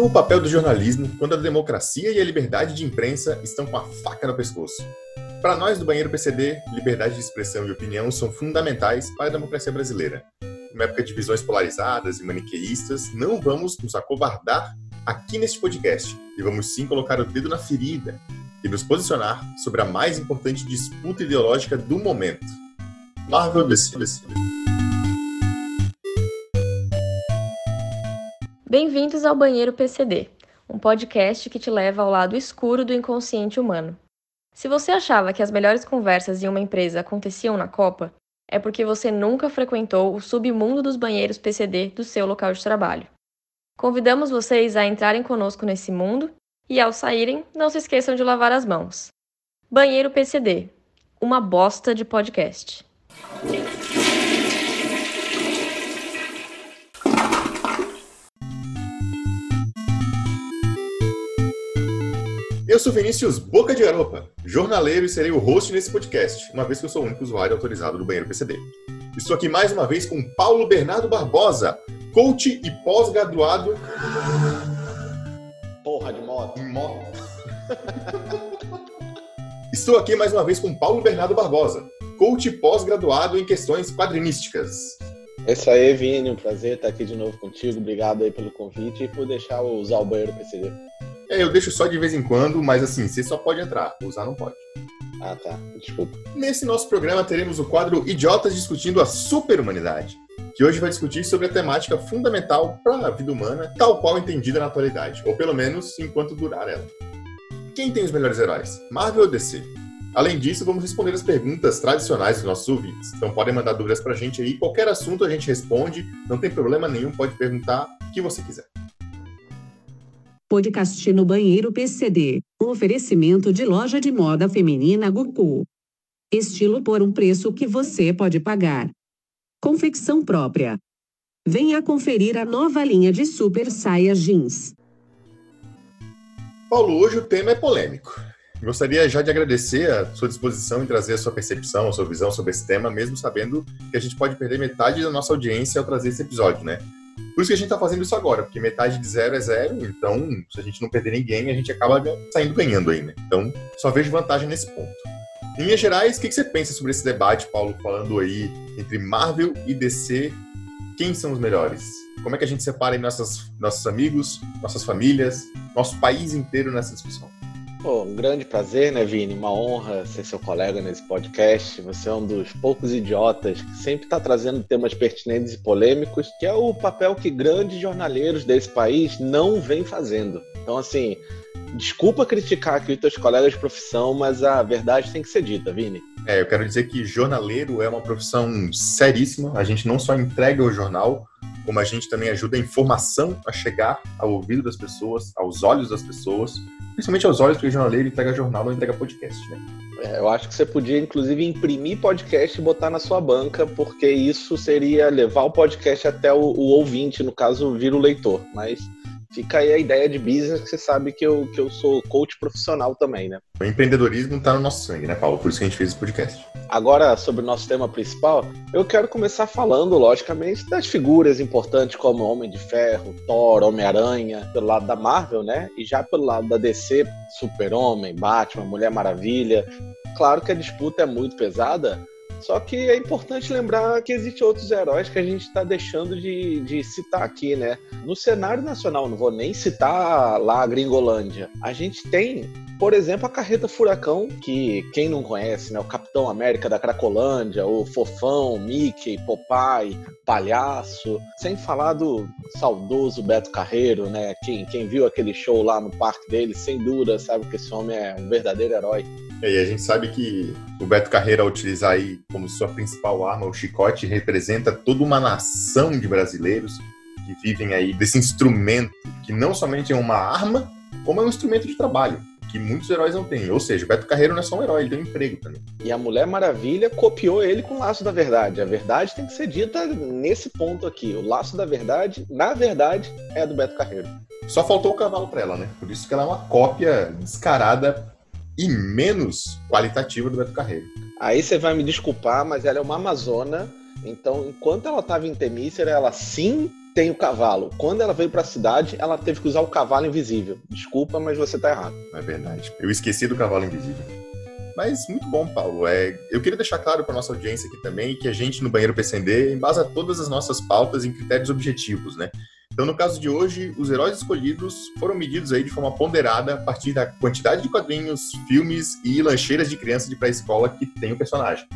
Qual o papel do jornalismo quando a democracia e a liberdade de imprensa estão com a faca no pescoço? Para nós do Banheiro PCD, liberdade de expressão e opinião são fundamentais para a democracia brasileira. Numa época de visões polarizadas e maniqueístas, não vamos nos acovardar aqui neste podcast e vamos sim colocar o dedo na ferida e nos posicionar sobre a mais importante disputa ideológica do momento. Marvel DC. Bem-vindos ao Banheiro PCD, um podcast que te leva ao lado escuro do inconsciente humano. Se você achava que as melhores conversas em uma empresa aconteciam na Copa, é porque você nunca frequentou o submundo dos banheiros PCD do seu local de trabalho. Convidamos vocês a entrarem conosco nesse mundo e, ao saírem, não se esqueçam de lavar as mãos. Banheiro PCD uma bosta de podcast. Eu sou Vinícius Boca de Garopa, jornaleiro e serei o host nesse podcast, uma vez que eu sou o único usuário autorizado do banheiro PCD. Estou aqui mais uma vez com Paulo Bernardo Barbosa, coach e pós-graduado. Porra de moto. Em moto. Estou aqui mais uma vez com Paulo Bernardo Barbosa, coach e pós-graduado em questões quadrinísticas. É isso aí, Vini, um prazer estar aqui de novo contigo. Obrigado aí pelo convite e por deixar eu usar o banheiro PCD. É, eu deixo só de vez em quando, mas assim, você só pode entrar, usar não pode. Ah, tá. Desculpa. Nesse nosso programa teremos o quadro Idiotas Discutindo a Superhumanidade, que hoje vai discutir sobre a temática fundamental para a vida humana, tal qual entendida na atualidade, ou pelo menos enquanto durar ela. Quem tem os melhores heróis, Marvel ou DC? Além disso, vamos responder as perguntas tradicionais dos nossos ouvintes. Então podem mandar dúvidas pra gente aí, qualquer assunto a gente responde, não tem problema nenhum, pode perguntar o que você quiser. Podcast no Banheiro PCD. Um oferecimento de loja de moda feminina Goku. Estilo por um preço que você pode pagar. Confecção própria. Venha conferir a nova linha de super saias jeans. Paulo, hoje o tema é polêmico. Gostaria já de agradecer a sua disposição em trazer a sua percepção, a sua visão sobre esse tema, mesmo sabendo que a gente pode perder metade da nossa audiência ao trazer esse episódio, né? Por isso que a gente está fazendo isso agora, porque metade de zero é zero, então se a gente não perder ninguém, a gente acaba saindo ganhando aí, né? Então, só vejo vantagem nesse ponto. Em linhas gerais, o que você pensa sobre esse debate, Paulo, falando aí entre Marvel e DC? Quem são os melhores? Como é que a gente separa nossos, nossos amigos, nossas famílias, nosso país inteiro nessa discussão? Pô, um grande prazer, né, Vini? Uma honra ser seu colega nesse podcast. Você é um dos poucos idiotas que sempre está trazendo temas pertinentes e polêmicos, que é o papel que grandes jornaleiros desse país não vêm fazendo. Então, assim, desculpa criticar aqui os teus colegas de profissão, mas a verdade tem que ser dita, Vini. É, eu quero dizer que jornaleiro é uma profissão seríssima. A gente não só entrega o jornal, como a gente também ajuda a informação a chegar ao ouvido das pessoas, aos olhos das pessoas principalmente aos olhos, porque jornaleiro entrega jornal, não entrega podcast, né? É, eu acho que você podia, inclusive, imprimir podcast e botar na sua banca, porque isso seria levar o podcast até o, o ouvinte, no caso, vir o leitor. Mas fica aí a ideia de business, que você sabe que eu, que eu sou coach profissional também, né? O empreendedorismo está no nosso sangue, né, Paulo? Por isso que a gente fez esse podcast. Agora, sobre o nosso tema principal, eu quero começar falando, logicamente, das figuras importantes como Homem de Ferro, Thor, Homem-Aranha, pelo lado da Marvel, né? E já pelo lado da DC, Super-Homem, Batman, Mulher Maravilha. Claro que a disputa é muito pesada, só que é importante lembrar que existem outros heróis que a gente está deixando de, de citar aqui, né? No cenário nacional, não vou nem citar lá a Gringolândia. A gente tem por exemplo, a Carreta Furacão, que quem não conhece, né? O Capitão América da Cracolândia, o Fofão, Mickey, Popeye, Palhaço. Sem falar do saudoso Beto Carreiro, né? Quem, quem viu aquele show lá no parque dele, sem dúvida, sabe que esse homem é um verdadeiro herói. E a gente sabe que o Beto Carreiro, ao utilizar aí como sua principal arma o chicote, representa toda uma nação de brasileiros que vivem aí desse instrumento, que não somente é uma arma, como é um instrumento de trabalho que muitos heróis não têm. Ou seja, o Beto Carreiro não é só um herói, ele tem um emprego também. E a Mulher Maravilha copiou ele com o Laço da Verdade. A verdade tem que ser dita nesse ponto aqui. O Laço da Verdade, na verdade, é do Beto Carreiro. Só faltou o cavalo para ela, né? Por isso que ela é uma cópia descarada e menos qualitativa do Beto Carreiro. Aí você vai me desculpar, mas ela é uma amazona. Então, enquanto ela estava em Temícera, ela sim tem o cavalo. Quando ela veio para a cidade, ela teve que usar o cavalo invisível. Desculpa, mas você tá errado. É verdade. Eu esqueci do cavalo invisível. Mas muito bom, Paulo. É, eu queria deixar claro para nossa audiência aqui também que a gente no Banheiro PCD embasa todas as nossas pautas em critérios objetivos, né? Então, no caso de hoje, os heróis escolhidos foram medidos aí de forma ponderada a partir da quantidade de quadrinhos, filmes e lancheiras de criança de pré-escola que tem o personagem.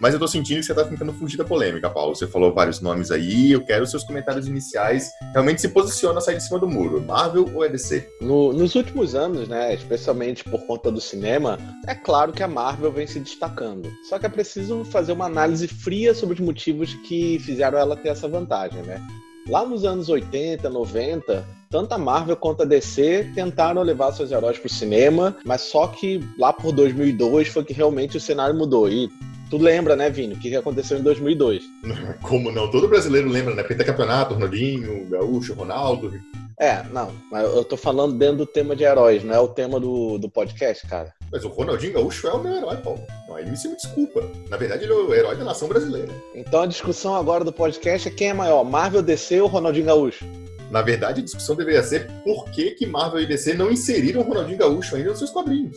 Mas eu tô sentindo que você tá tentando fugir da polêmica, Paulo. Você falou vários nomes aí, eu quero seus comentários iniciais. Realmente se posiciona sair de cima do muro, Marvel ou EDC? No, nos últimos anos, né, especialmente por conta do cinema, é claro que a Marvel vem se destacando. Só que é preciso fazer uma análise fria sobre os motivos que fizeram ela ter essa vantagem, né? Lá nos anos 80, 90, tanto a Marvel quanto a DC tentaram levar seus heróis para o cinema, mas só que lá por 2002 foi que realmente o cenário mudou. E Tu lembra, né, Vini, o que aconteceu em 2002? Como não? Todo brasileiro lembra, né? Pentacampeonato, Ronaldinho, Gaúcho, Ronaldo. É, não, mas eu tô falando dentro do tema de heróis, não é o tema do, do podcast, cara. Mas o Ronaldinho Gaúcho é o meu herói, Paulo. Não, ele me se me desculpa. Na verdade, ele é o herói da nação brasileira. Então a discussão agora do podcast é quem é maior, Marvel, DC ou Ronaldinho Gaúcho? Na verdade, a discussão deveria ser por que, que Marvel e DC não inseriram o Ronaldinho Gaúcho ainda nos seus quadrinhos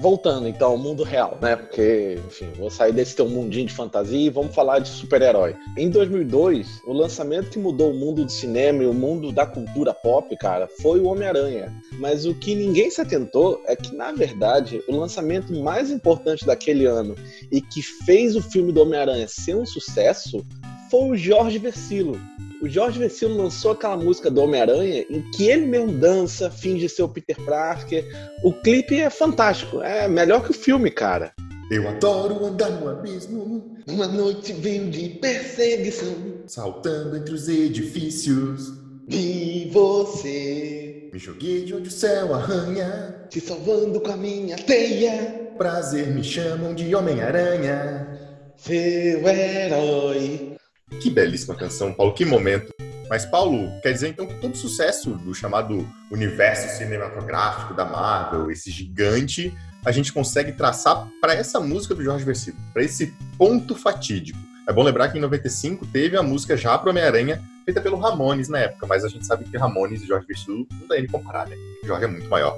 voltando então ao mundo real, né? Porque, enfim, vou sair desse teu mundinho de fantasia e vamos falar de super-herói. Em 2002, o lançamento que mudou o mundo do cinema e o mundo da cultura pop, cara, foi o Homem-Aranha. Mas o que ninguém se atentou é que, na verdade, o lançamento mais importante daquele ano e que fez o filme do Homem-Aranha ser um sucesso foi o Jorge Versilo, o Jorge Vecino lançou aquela música do Homem-Aranha em que ele mesmo dança, finge ser o Peter Parker. O clipe é fantástico, é melhor que o filme, cara. Eu adoro andar no abismo, uma noite veio de perseguição, saltando entre os edifícios. Vi você, me joguei de onde o céu arranha, se salvando com a minha teia. Prazer me chamam de Homem-Aranha, seu herói. Que belíssima canção, Paulo, que momento. Mas, Paulo, quer dizer então que todo sucesso do chamado universo cinematográfico da Marvel, esse gigante, a gente consegue traçar para essa música do Jorge Versilo, para esse ponto fatídico. É bom lembrar que em 95 teve a música já para Homem-Aranha, feita pelo Ramones na época, mas a gente sabe que Ramones e Jorge Versilo não dá nem comparar, né? O Jorge é muito maior.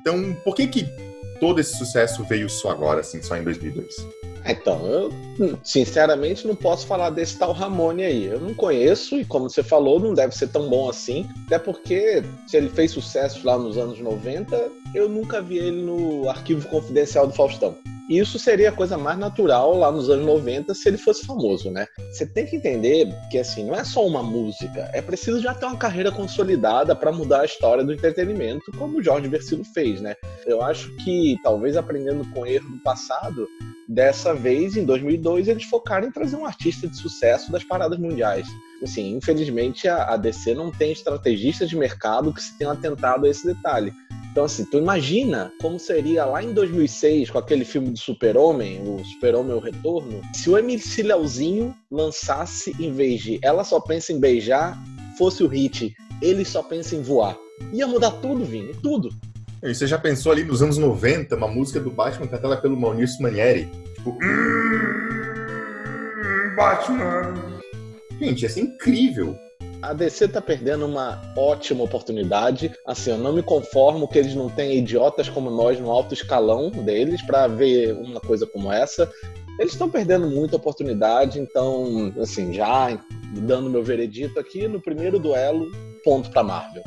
Então, por que que todo esse sucesso veio só agora, assim, só em 2002? Então, eu sinceramente não posso falar desse tal Ramone aí. Eu não conheço e, como você falou, não deve ser tão bom assim. Até porque, se ele fez sucesso lá nos anos 90, eu nunca vi ele no arquivo confidencial do Faustão. Isso seria a coisa mais natural lá nos anos 90 se ele fosse famoso, né? Você tem que entender que, assim, não é só uma música, é preciso já ter uma carreira consolidada para mudar a história do entretenimento, como o Jorge Versilo fez, né? Eu acho que, talvez aprendendo com o erro do passado, dessa vez, em 2002, eles focaram em trazer um artista de sucesso das paradas mundiais. Assim, infelizmente, a DC não tem estrategistas de mercado que se tenham atentado a esse detalhe. Então, assim, tu imagina como seria lá em 2006, com aquele filme do Super-Homem, o Super-Homem O Retorno, se o MC Leozinho lançasse, em vez de Ela Só Pensa em Beijar, fosse o hit Ele Só Pensa em Voar. Ia mudar tudo, Vini, tudo. E você já pensou ali nos anos 90, uma música do Batman cantada pelo Maurício Manieri? Tipo, hum, Batman. Gente, ia ser incrível a DC tá perdendo uma ótima oportunidade. Assim, eu não me conformo que eles não tenham idiotas como nós no alto escalão deles para ver uma coisa como essa. Eles estão perdendo muita oportunidade, então, assim, já dando meu veredito aqui, no primeiro duelo, ponto para Marvel.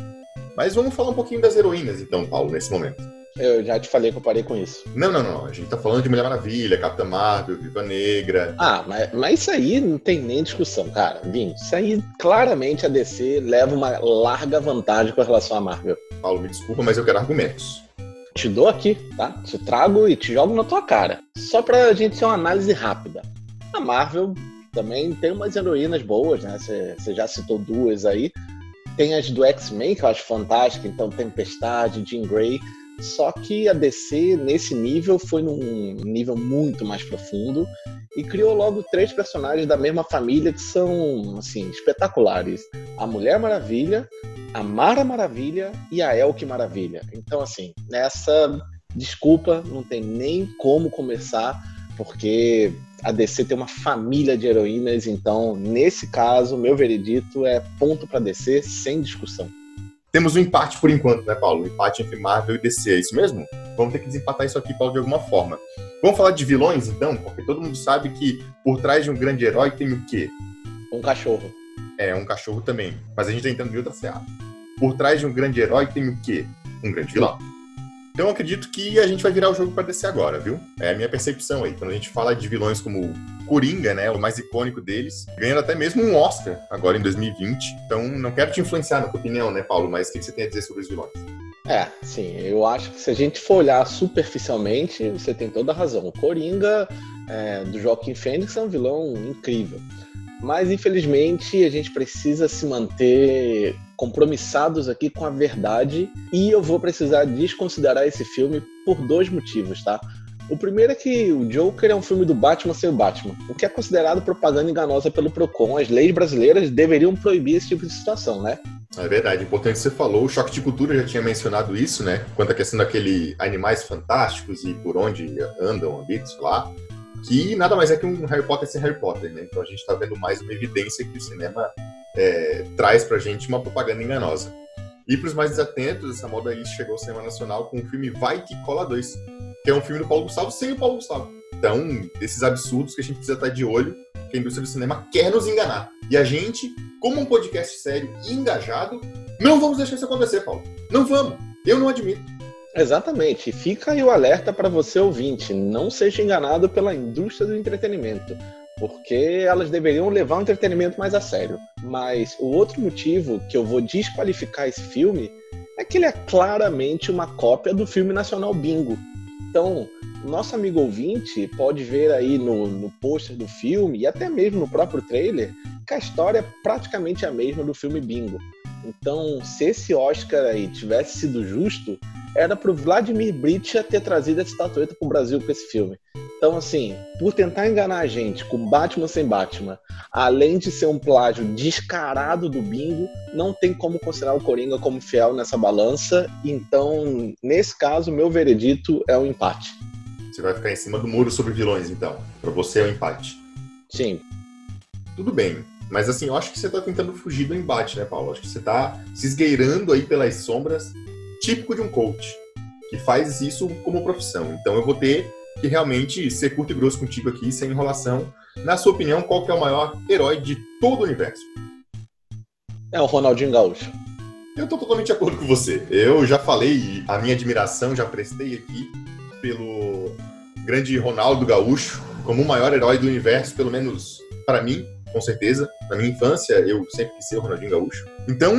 Mas vamos falar um pouquinho das heroínas, então, Paulo, nesse momento. Eu já te falei que eu parei com isso. Não, não, não. A gente tá falando de Mulher Maravilha, Capitã Marvel, Viva Negra. Ah, mas, mas isso aí não tem nem discussão, cara. Vim, isso aí claramente a DC leva uma larga vantagem com relação à Marvel. Paulo, me desculpa, mas eu quero argumentos. Te dou aqui, tá? Te trago e te jogo na tua cara. Só pra gente ter uma análise rápida. A Marvel também tem umas heroínas boas, né? Você já citou duas aí. Tem as do X-Men, que eu acho fantástica, então Tempestade, Jean Grey só que a DC, nesse nível, foi num nível muito mais profundo e criou logo três personagens da mesma família que são, assim, espetaculares. A Mulher Maravilha, a Mara Maravilha e a Elke Maravilha. Então, assim, nessa desculpa, não tem nem como começar porque a DC tem uma família de heroínas, então, nesse caso, meu veredito é ponto para DC sem discussão. Temos um empate por enquanto, né, Paulo? Um empate entre Marvel e DC, é isso mesmo? Vamos ter que desempatar isso aqui, Paulo, de alguma forma. Vamos falar de vilões, então? Porque todo mundo sabe que por trás de um grande herói tem o quê? Um cachorro. É, um cachorro também. Mas a gente tá entrando em outra seara. Por trás de um grande herói tem o quê? Um grande vilão. Então eu acredito que a gente vai virar o jogo para descer agora, viu? É a minha percepção aí. Quando a gente fala de vilões como Coringa, né, o mais icônico deles, ganhando até mesmo um Oscar agora em 2020. Então não quero te influenciar na tua opinião, né, Paulo? Mas o que você tem a dizer sobre os vilões? É, sim, eu acho que se a gente for olhar superficialmente, você tem toda a razão. O Coringa é, do Joaquim Fênix é um vilão incrível. Mas, infelizmente, a gente precisa se manter compromissados aqui com a verdade e eu vou precisar desconsiderar esse filme por dois motivos, tá? O primeiro é que o Joker é um filme do Batman sem o Batman, o que é considerado propaganda enganosa pelo Procon. As leis brasileiras deveriam proibir esse tipo de situação, né? É verdade, importante que você falou. O Choque de Cultura já tinha mencionado isso, né? Quanto à questão daquele animais fantásticos e por onde andam, habitam, lá que nada mais é que um Harry Potter sem Harry Potter, né? Então a gente está vendo mais uma evidência que o cinema é, traz pra gente uma propaganda enganosa. E para os mais desatentos, essa moda aí chegou ao cinema nacional com o filme Vai Que Cola 2, que é um filme do Paulo Gustavo sem o Paulo Gustavo. Então, esses absurdos que a gente precisa estar de olho, que a indústria do cinema quer nos enganar. E a gente, como um podcast sério e engajado, não vamos deixar isso acontecer, Paulo. Não vamos. Eu não admito. Exatamente. Fica aí o alerta para você ouvinte. Não seja enganado pela indústria do entretenimento, porque elas deveriam levar o entretenimento mais a sério. Mas o outro motivo que eu vou desqualificar esse filme é que ele é claramente uma cópia do filme nacional Bingo. Então, nosso amigo ouvinte pode ver aí no, no pôster do filme e até mesmo no próprio trailer que a história é praticamente a mesma do filme Bingo. Então, se esse Oscar aí tivesse sido justo, era pro Vladimir Bricha ter trazido essa estatueta pro Brasil com esse filme. Então, assim, por tentar enganar a gente com Batman sem Batman, além de ser um plágio descarado do bingo, não tem como considerar o Coringa como fiel nessa balança. Então, nesse caso, meu veredito é um empate. Você vai ficar em cima do muro sobre vilões, então. Para você é o um empate. Sim. Tudo bem. Mas assim, eu acho que você tá tentando fugir do embate, né, Paulo? Acho que você tá se esgueirando aí pelas sombras típico de um coach, que faz isso como profissão. Então eu vou ter que realmente ser curto e grosso contigo aqui, sem enrolação. Na sua opinião, qual que é o maior herói de todo o universo? É o Ronaldinho Gaúcho. Eu estou totalmente de acordo com você. Eu já falei a minha admiração, já prestei aqui pelo grande Ronaldo Gaúcho como o maior herói do universo, pelo menos para mim com certeza. Na minha infância, eu sempre quis ser o Ronaldinho Gaúcho. Então,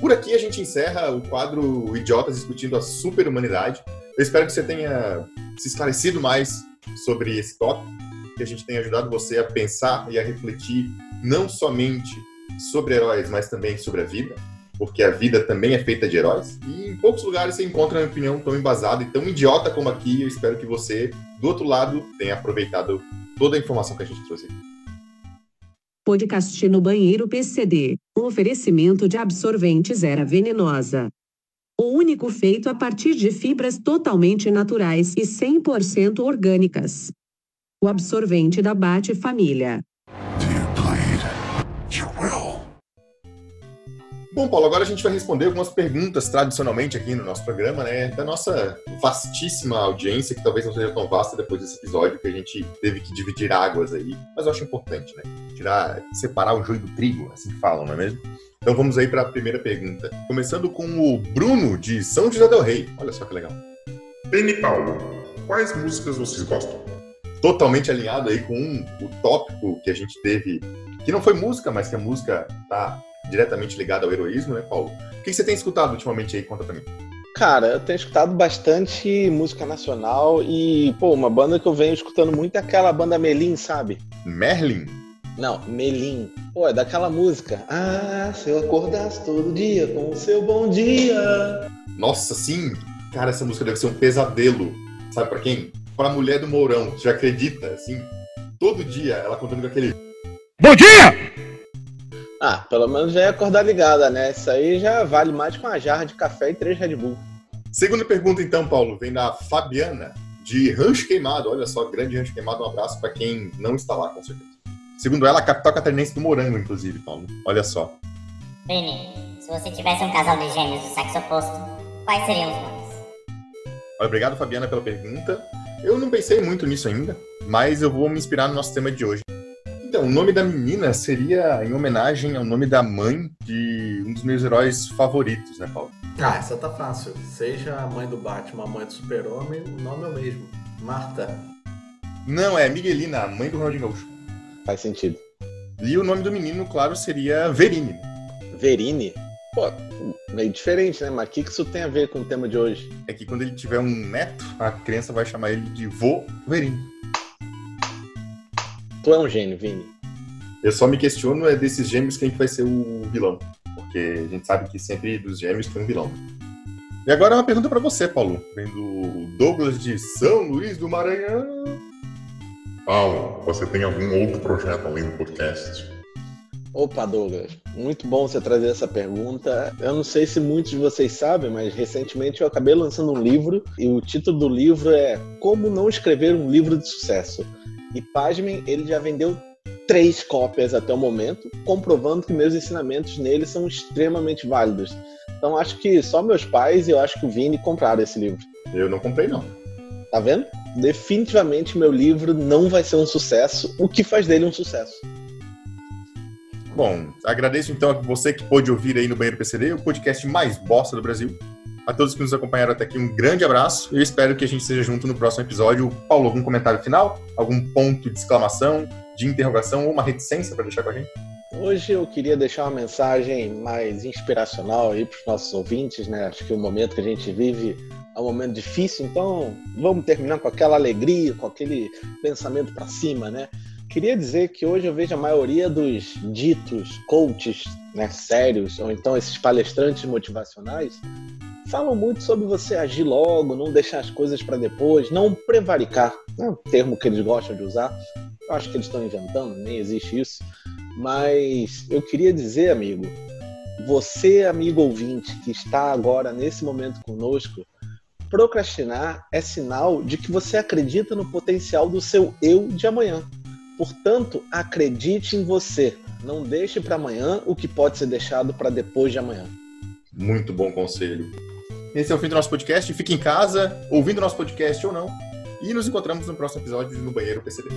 por aqui a gente encerra o quadro Idiotas discutindo a super-humanidade. Eu espero que você tenha se esclarecido mais sobre esse tópico, que a gente tenha ajudado você a pensar e a refletir não somente sobre heróis, mas também sobre a vida, porque a vida também é feita de heróis. E em poucos lugares você encontra uma opinião tão embasada e tão idiota como aqui. Eu espero que você, do outro lado, tenha aproveitado toda a informação que a gente trouxe aqui. Podcast no banheiro PCD. Um oferecimento de absorventes era venenosa. O único feito a partir de fibras totalmente naturais e 100% orgânicas. O absorvente da Bate Família. Bom, Paulo, agora a gente vai responder algumas perguntas tradicionalmente aqui no nosso programa, né? Da nossa vastíssima audiência, que talvez não seja tão vasta depois desse episódio, que a gente teve que dividir águas aí. Mas eu acho importante, né? Tirar, separar o joio do trigo, assim que falam, não é mesmo? Então vamos aí para a primeira pergunta. Começando com o Bruno, de São José del Rei. Olha só que legal. Beni Paulo, quais músicas vocês gostam? Totalmente alinhado aí com o tópico que a gente teve, que não foi música, mas que a música tá diretamente ligado ao heroísmo, né, Paulo? O que você tem escutado ultimamente aí? Conta pra mim. Cara, eu tenho escutado bastante música nacional e, pô, uma banda que eu venho escutando muito é aquela banda Melim, sabe? Merlin? Não, Melim. Pô, é daquela música. Ah, se eu acordasse todo dia com o seu bom dia. Nossa, sim! Cara, essa música deve ser um pesadelo. Sabe pra quem? Pra mulher do Mourão. Você já acredita? Assim, todo dia ela contando com aquele. Bom dia! Ah, pelo menos já é acordar ligada, né? Isso aí já vale mais que uma jarra de café e três Red Bull. Segunda pergunta, então, Paulo, vem da Fabiana, de Rancho Queimado. Olha só, grande Rancho Queimado. Um abraço para quem não está lá, com certeza. Segundo ela, a capital catarinense do morango, inclusive, Paulo. Olha só. Vini, se você tivesse um casal de gêmeos do sexo oposto, quais seriam os nomes? Obrigado, Fabiana, pela pergunta. Eu não pensei muito nisso ainda, mas eu vou me inspirar no nosso tema de hoje. Então, o nome da menina seria em homenagem ao nome da mãe de um dos meus heróis favoritos, né, Paulo? Ah, essa tá fácil. Seja a mãe do Batman, a mãe do Super-Homem, o nome é o mesmo. Marta. Não, é Miguelina, a mãe do Ronaldinho Gaúcho. Faz sentido. E o nome do menino, claro, seria Verine. Verine? Pô, meio diferente, né? Mas o que que isso tem a ver com o tema de hoje? É que quando ele tiver um neto, a criança vai chamar ele de vô Verine. Tu é um gênio, Vini. Eu só me questiono é desses gêmeos quem que vai ser o vilão. Porque a gente sabe que sempre dos gêmeos tem um vilão. E agora uma pergunta pra você, Paulo. Vem do Douglas de São Luís do Maranhão. Paulo, você tem algum outro projeto além do podcast? Opa, Douglas, muito bom você trazer essa pergunta. Eu não sei se muitos de vocês sabem, mas recentemente eu acabei lançando um livro e o título do livro é Como Não Escrever um Livro de Sucesso. E pasmem, ele já vendeu três cópias até o momento, comprovando que meus ensinamentos nele são extremamente válidos. Então acho que só meus pais e eu acho que o Vini compraram esse livro. Eu não comprei, não. Tá vendo? Definitivamente meu livro não vai ser um sucesso, o que faz dele um sucesso. Bom, agradeço então a você que pôde ouvir aí no Banheiro PCD, o podcast mais bosta do Brasil. A todos que nos acompanharam até aqui, um grande abraço. Eu espero que a gente esteja junto no próximo episódio. Paulo, algum comentário final? Algum ponto de exclamação, de interrogação ou uma reticência para deixar com a gente? Hoje eu queria deixar uma mensagem mais inspiracional aí para os nossos ouvintes, né? Acho que o momento que a gente vive é um momento difícil, então vamos terminar com aquela alegria, com aquele pensamento para cima, né? Queria dizer que hoje eu vejo a maioria dos ditos coaches, né, sérios, ou então esses palestrantes motivacionais, falam muito sobre você agir logo, não deixar as coisas para depois, não prevaricar, é um termo que eles gostam de usar. Eu acho que eles estão inventando, nem existe isso. Mas eu queria dizer, amigo, você, amigo ouvinte, que está agora nesse momento conosco, procrastinar é sinal de que você acredita no potencial do seu eu de amanhã. Portanto, acredite em você. Não deixe para amanhã o que pode ser deixado para depois de amanhã. Muito bom conselho. Esse é o fim do nosso podcast. Fique em casa, ouvindo nosso podcast ou não. E nos encontramos no próximo episódio no Banheiro PCD.